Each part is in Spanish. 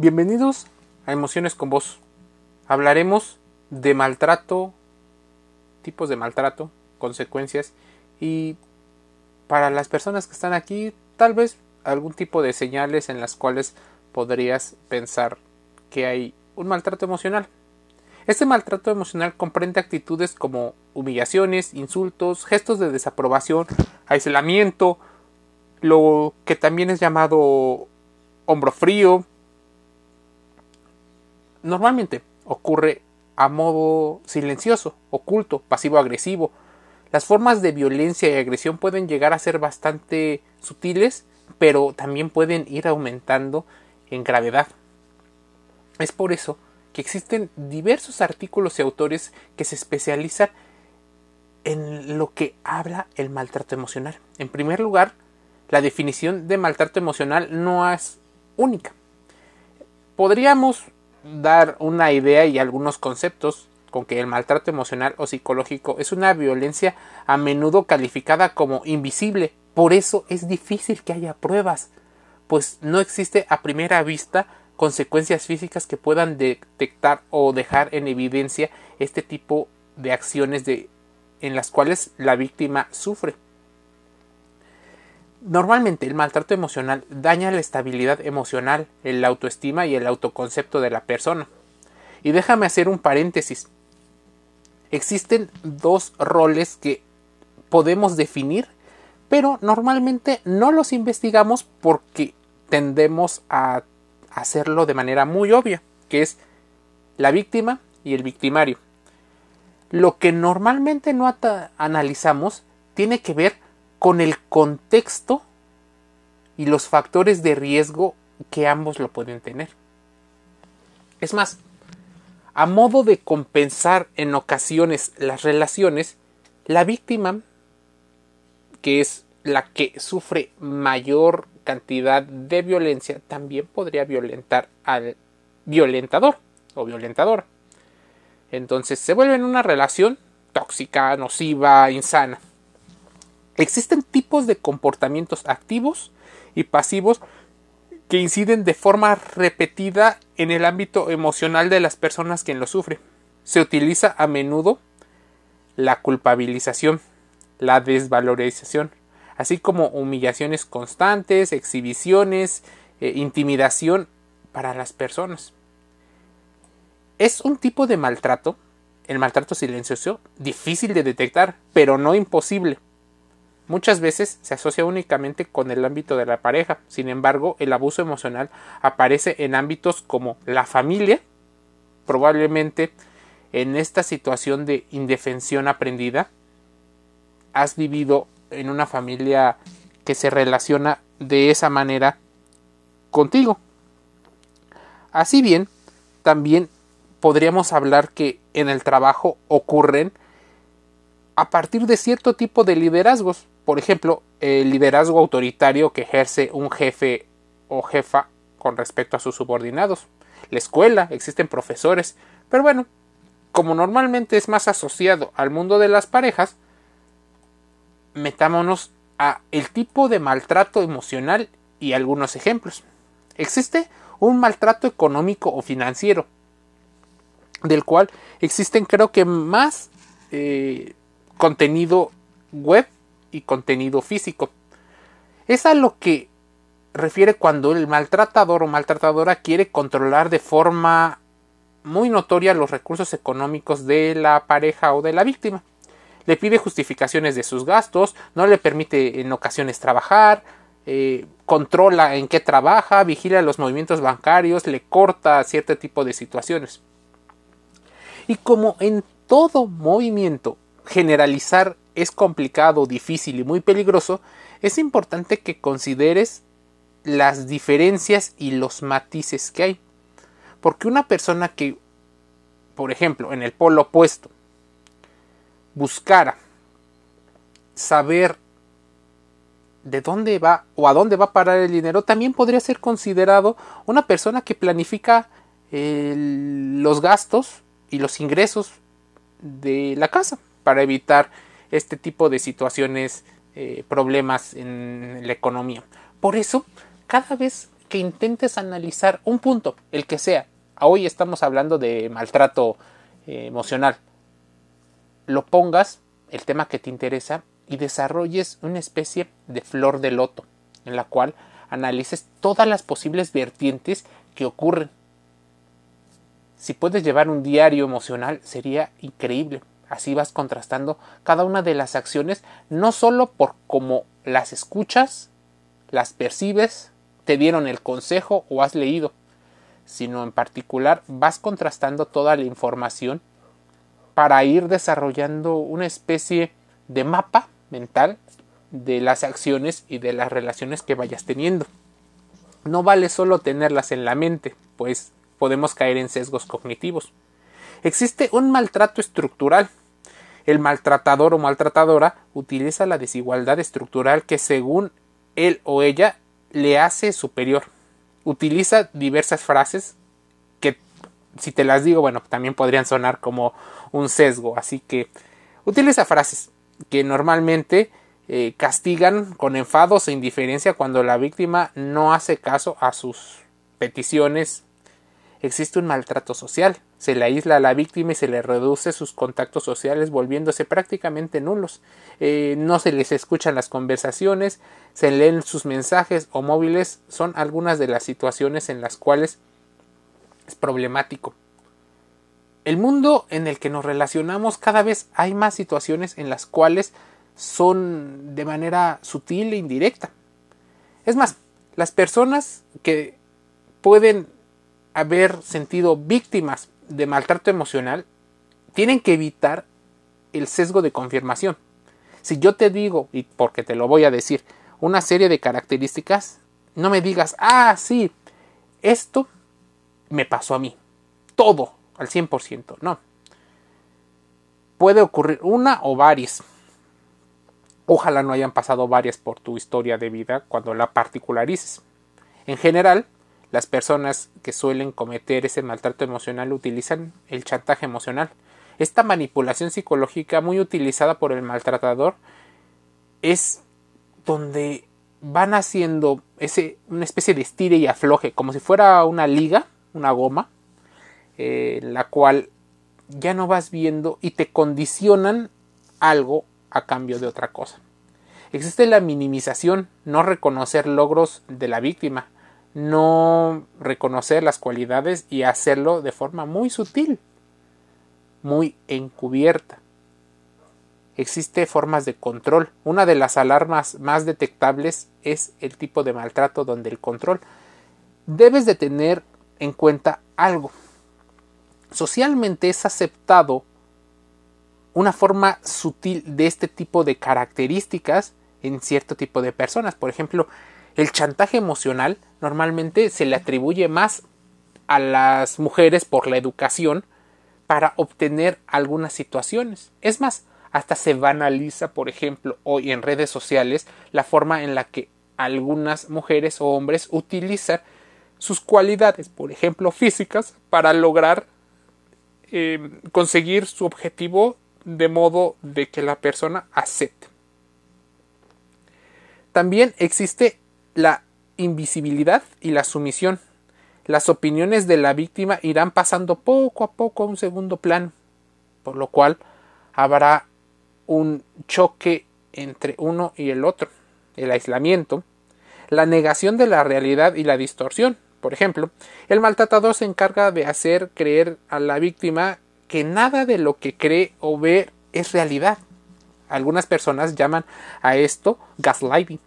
Bienvenidos a Emociones con Vos. Hablaremos de maltrato, tipos de maltrato, consecuencias y para las personas que están aquí, tal vez algún tipo de señales en las cuales podrías pensar que hay un maltrato emocional. Este maltrato emocional comprende actitudes como humillaciones, insultos, gestos de desaprobación, aislamiento, lo que también es llamado hombro frío, normalmente ocurre a modo silencioso, oculto, pasivo-agresivo. Las formas de violencia y agresión pueden llegar a ser bastante sutiles, pero también pueden ir aumentando en gravedad. Es por eso que existen diversos artículos y autores que se especializan en lo que habla el maltrato emocional. En primer lugar, la definición de maltrato emocional no es única. Podríamos dar una idea y algunos conceptos con que el maltrato emocional o psicológico es una violencia a menudo calificada como invisible. Por eso es difícil que haya pruebas, pues no existe a primera vista consecuencias físicas que puedan detectar o dejar en evidencia este tipo de acciones de, en las cuales la víctima sufre. Normalmente el maltrato emocional daña la estabilidad emocional, la autoestima y el autoconcepto de la persona. Y déjame hacer un paréntesis. Existen dos roles que podemos definir, pero normalmente no los investigamos porque tendemos a hacerlo de manera muy obvia, que es la víctima y el victimario. Lo que normalmente no analizamos tiene que ver con el contexto y los factores de riesgo que ambos lo pueden tener. Es más, a modo de compensar en ocasiones las relaciones, la víctima, que es la que sufre mayor cantidad de violencia, también podría violentar al violentador o violentadora. Entonces se vuelve en una relación tóxica, nociva, insana. Existen tipos de comportamientos activos y pasivos que inciden de forma repetida en el ámbito emocional de las personas quien lo sufre. Se utiliza a menudo la culpabilización, la desvalorización, así como humillaciones constantes, exhibiciones, eh, intimidación para las personas. Es un tipo de maltrato, el maltrato silencioso, difícil de detectar, pero no imposible. Muchas veces se asocia únicamente con el ámbito de la pareja, sin embargo, el abuso emocional aparece en ámbitos como la familia, probablemente en esta situación de indefensión aprendida, has vivido en una familia que se relaciona de esa manera contigo. Así bien, también podríamos hablar que en el trabajo ocurren a partir de cierto tipo de liderazgos, por ejemplo, el liderazgo autoritario que ejerce un jefe o jefa con respecto a sus subordinados. La escuela, existen profesores, pero bueno, como normalmente es más asociado al mundo de las parejas, metámonos a el tipo de maltrato emocional y algunos ejemplos. Existe un maltrato económico o financiero, del cual existen creo que más eh, contenido web y contenido físico. Es a lo que refiere cuando el maltratador o maltratadora quiere controlar de forma muy notoria los recursos económicos de la pareja o de la víctima. Le pide justificaciones de sus gastos, no le permite en ocasiones trabajar, eh, controla en qué trabaja, vigila los movimientos bancarios, le corta cierto tipo de situaciones. Y como en todo movimiento, generalizar es complicado, difícil y muy peligroso, es importante que consideres las diferencias y los matices que hay. Porque una persona que, por ejemplo, en el polo opuesto, buscara saber de dónde va o a dónde va a parar el dinero, también podría ser considerado una persona que planifica los gastos y los ingresos de la casa para evitar este tipo de situaciones, eh, problemas en la economía. Por eso, cada vez que intentes analizar un punto, el que sea. Hoy estamos hablando de maltrato eh, emocional. Lo pongas, el tema que te interesa, y desarrolles una especie de flor de loto, en la cual analices todas las posibles vertientes que ocurren. Si puedes llevar un diario emocional, sería increíble. Así vas contrastando cada una de las acciones, no solo por cómo las escuchas, las percibes, te dieron el consejo o has leído, sino en particular vas contrastando toda la información para ir desarrollando una especie de mapa mental de las acciones y de las relaciones que vayas teniendo. No vale solo tenerlas en la mente, pues podemos caer en sesgos cognitivos. Existe un maltrato estructural. El maltratador o maltratadora utiliza la desigualdad estructural que según él o ella le hace superior. Utiliza diversas frases que si te las digo, bueno, también podrían sonar como un sesgo, así que utiliza frases que normalmente eh, castigan con enfados e indiferencia cuando la víctima no hace caso a sus peticiones. Existe un maltrato social, se le aísla a la víctima y se le reduce sus contactos sociales volviéndose prácticamente nulos. Eh, no se les escuchan las conversaciones, se leen sus mensajes o móviles, son algunas de las situaciones en las cuales es problemático. El mundo en el que nos relacionamos cada vez hay más situaciones en las cuales son de manera sutil e indirecta. Es más, las personas que pueden haber sentido víctimas de maltrato emocional tienen que evitar el sesgo de confirmación. Si yo te digo, y porque te lo voy a decir, una serie de características, no me digas, ah, sí, esto me pasó a mí. Todo, al 100%, no. Puede ocurrir una o varias. Ojalá no hayan pasado varias por tu historia de vida cuando la particularices. En general, las personas que suelen cometer ese maltrato emocional utilizan el chantaje emocional. Esta manipulación psicológica muy utilizada por el maltratador es donde van haciendo ese, una especie de estire y afloje, como si fuera una liga, una goma, eh, la cual ya no vas viendo y te condicionan algo a cambio de otra cosa. Existe la minimización, no reconocer logros de la víctima, no reconocer las cualidades y hacerlo de forma muy sutil, muy encubierta. Existe formas de control. Una de las alarmas más detectables es el tipo de maltrato donde el control. Debes de tener en cuenta algo. Socialmente es aceptado una forma sutil de este tipo de características en cierto tipo de personas. Por ejemplo, el chantaje emocional normalmente se le atribuye más a las mujeres por la educación para obtener algunas situaciones. Es más, hasta se banaliza, por ejemplo, hoy en redes sociales, la forma en la que algunas mujeres o hombres utilizan sus cualidades, por ejemplo, físicas, para lograr eh, conseguir su objetivo de modo de que la persona acepte. También existe la invisibilidad y la sumisión. Las opiniones de la víctima irán pasando poco a poco a un segundo plano, por lo cual habrá un choque entre uno y el otro, el aislamiento, la negación de la realidad y la distorsión. Por ejemplo, el maltratador se encarga de hacer creer a la víctima que nada de lo que cree o ve es realidad. Algunas personas llaman a esto gaslighting.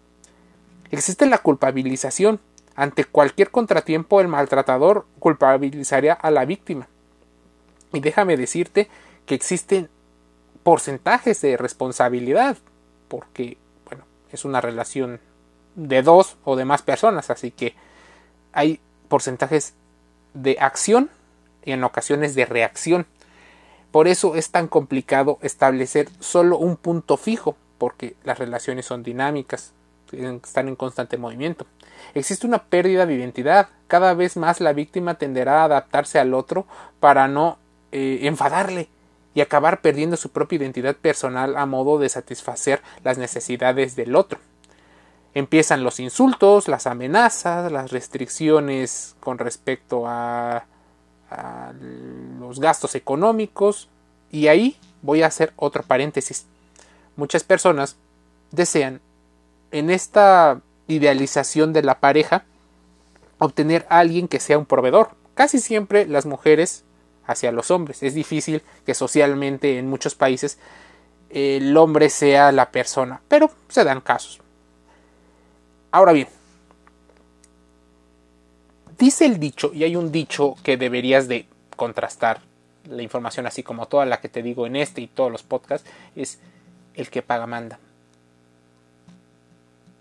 Existe la culpabilización. Ante cualquier contratiempo el maltratador culpabilizaría a la víctima. Y déjame decirte que existen porcentajes de responsabilidad, porque, bueno, es una relación de dos o de más personas, así que hay porcentajes de acción y en ocasiones de reacción. Por eso es tan complicado establecer solo un punto fijo, porque las relaciones son dinámicas, están en constante movimiento. Existe una pérdida de identidad. Cada vez más la víctima tenderá a adaptarse al otro para no eh, enfadarle y acabar perdiendo su propia identidad personal a modo de satisfacer las necesidades del otro. Empiezan los insultos, las amenazas, las restricciones con respecto a, a los gastos económicos. Y ahí voy a hacer otro paréntesis. Muchas personas desean en esta idealización de la pareja obtener a alguien que sea un proveedor. Casi siempre las mujeres hacia los hombres. Es difícil que socialmente en muchos países el hombre sea la persona, pero se dan casos. Ahora bien, dice el dicho, y hay un dicho que deberías de contrastar la información así como toda la que te digo en este y todos los podcasts, es el que paga manda.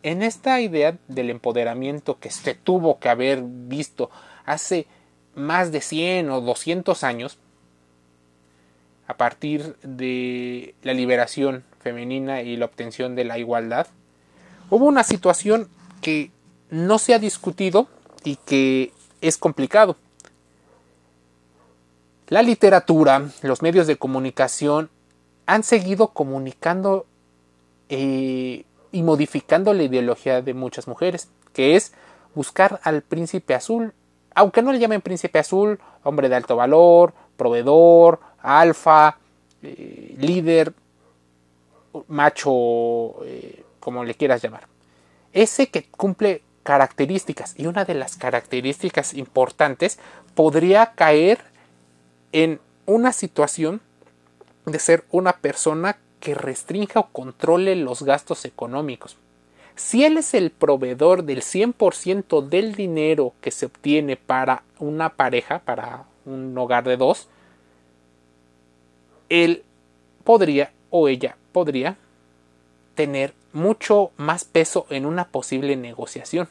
En esta idea del empoderamiento que se tuvo que haber visto hace más de 100 o 200 años, a partir de la liberación femenina y la obtención de la igualdad, hubo una situación que no se ha discutido y que es complicado. La literatura, los medios de comunicación han seguido comunicando eh, y modificando la ideología de muchas mujeres, que es buscar al príncipe azul aunque no le llamen príncipe azul, hombre de alto valor, proveedor, alfa, eh, líder, macho, eh, como le quieras llamar. Ese que cumple características y una de las características importantes podría caer en una situación de ser una persona que restrinja o controle los gastos económicos. Si él es el proveedor del 100% del dinero que se obtiene para una pareja, para un hogar de dos, él podría o ella podría tener mucho más peso en una posible negociación.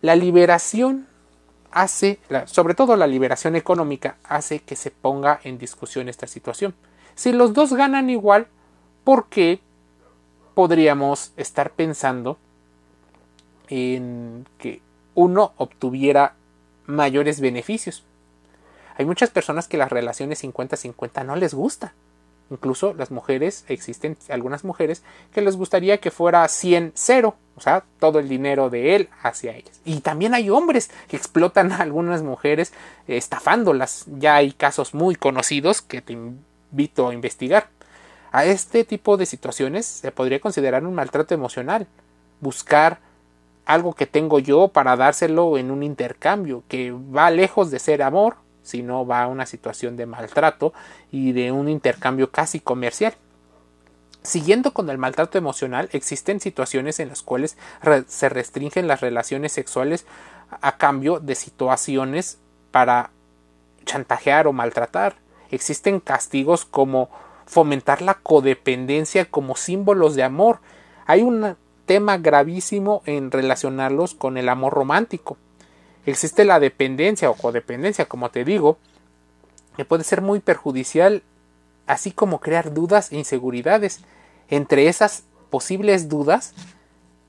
La liberación hace, sobre todo la liberación económica, hace que se ponga en discusión esta situación. Si los dos ganan igual, ¿por qué podríamos estar pensando en que uno obtuviera mayores beneficios. Hay muchas personas que las relaciones 50-50 no les gusta. Incluso las mujeres, existen algunas mujeres que les gustaría que fuera 100-0, o sea, todo el dinero de él hacia ellas. Y también hay hombres que explotan a algunas mujeres estafándolas. Ya hay casos muy conocidos que te invito a investigar. A este tipo de situaciones se podría considerar un maltrato emocional. Buscar algo que tengo yo para dárselo en un intercambio, que va lejos de ser amor, sino va a una situación de maltrato y de un intercambio casi comercial. Siguiendo con el maltrato emocional, existen situaciones en las cuales se restringen las relaciones sexuales a cambio de situaciones para chantajear o maltratar. Existen castigos como fomentar la codependencia como símbolos de amor. Hay un tema gravísimo en relacionarlos con el amor romántico. Existe la dependencia o codependencia, como te digo, que puede ser muy perjudicial, así como crear dudas e inseguridades. Entre esas posibles dudas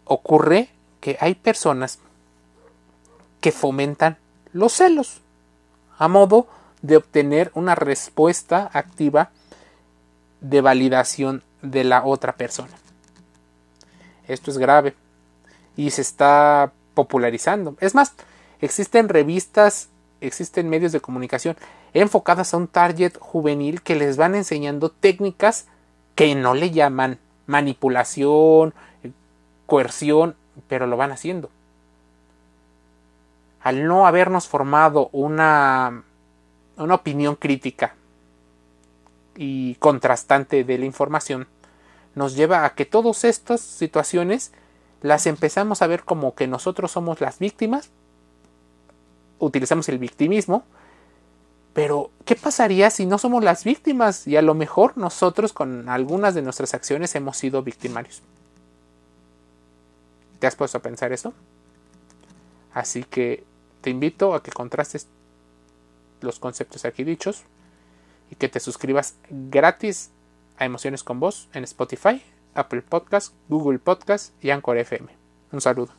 ocurre que hay personas que fomentan los celos a modo de obtener una respuesta activa de validación de la otra persona. Esto es grave y se está popularizando. Es más, existen revistas, existen medios de comunicación enfocadas a un target juvenil que les van enseñando técnicas que no le llaman manipulación, coerción, pero lo van haciendo. Al no habernos formado una, una opinión crítica y contrastante de la información nos lleva a que todas estas situaciones las empezamos a ver como que nosotros somos las víctimas, utilizamos el victimismo, pero ¿qué pasaría si no somos las víctimas y a lo mejor nosotros con algunas de nuestras acciones hemos sido victimarios? ¿Te has puesto a pensar eso? Así que te invito a que contrastes los conceptos aquí dichos y que te suscribas gratis a Emociones con Voz en Spotify, Apple Podcast, Google Podcast y Anchor FM. Un saludo.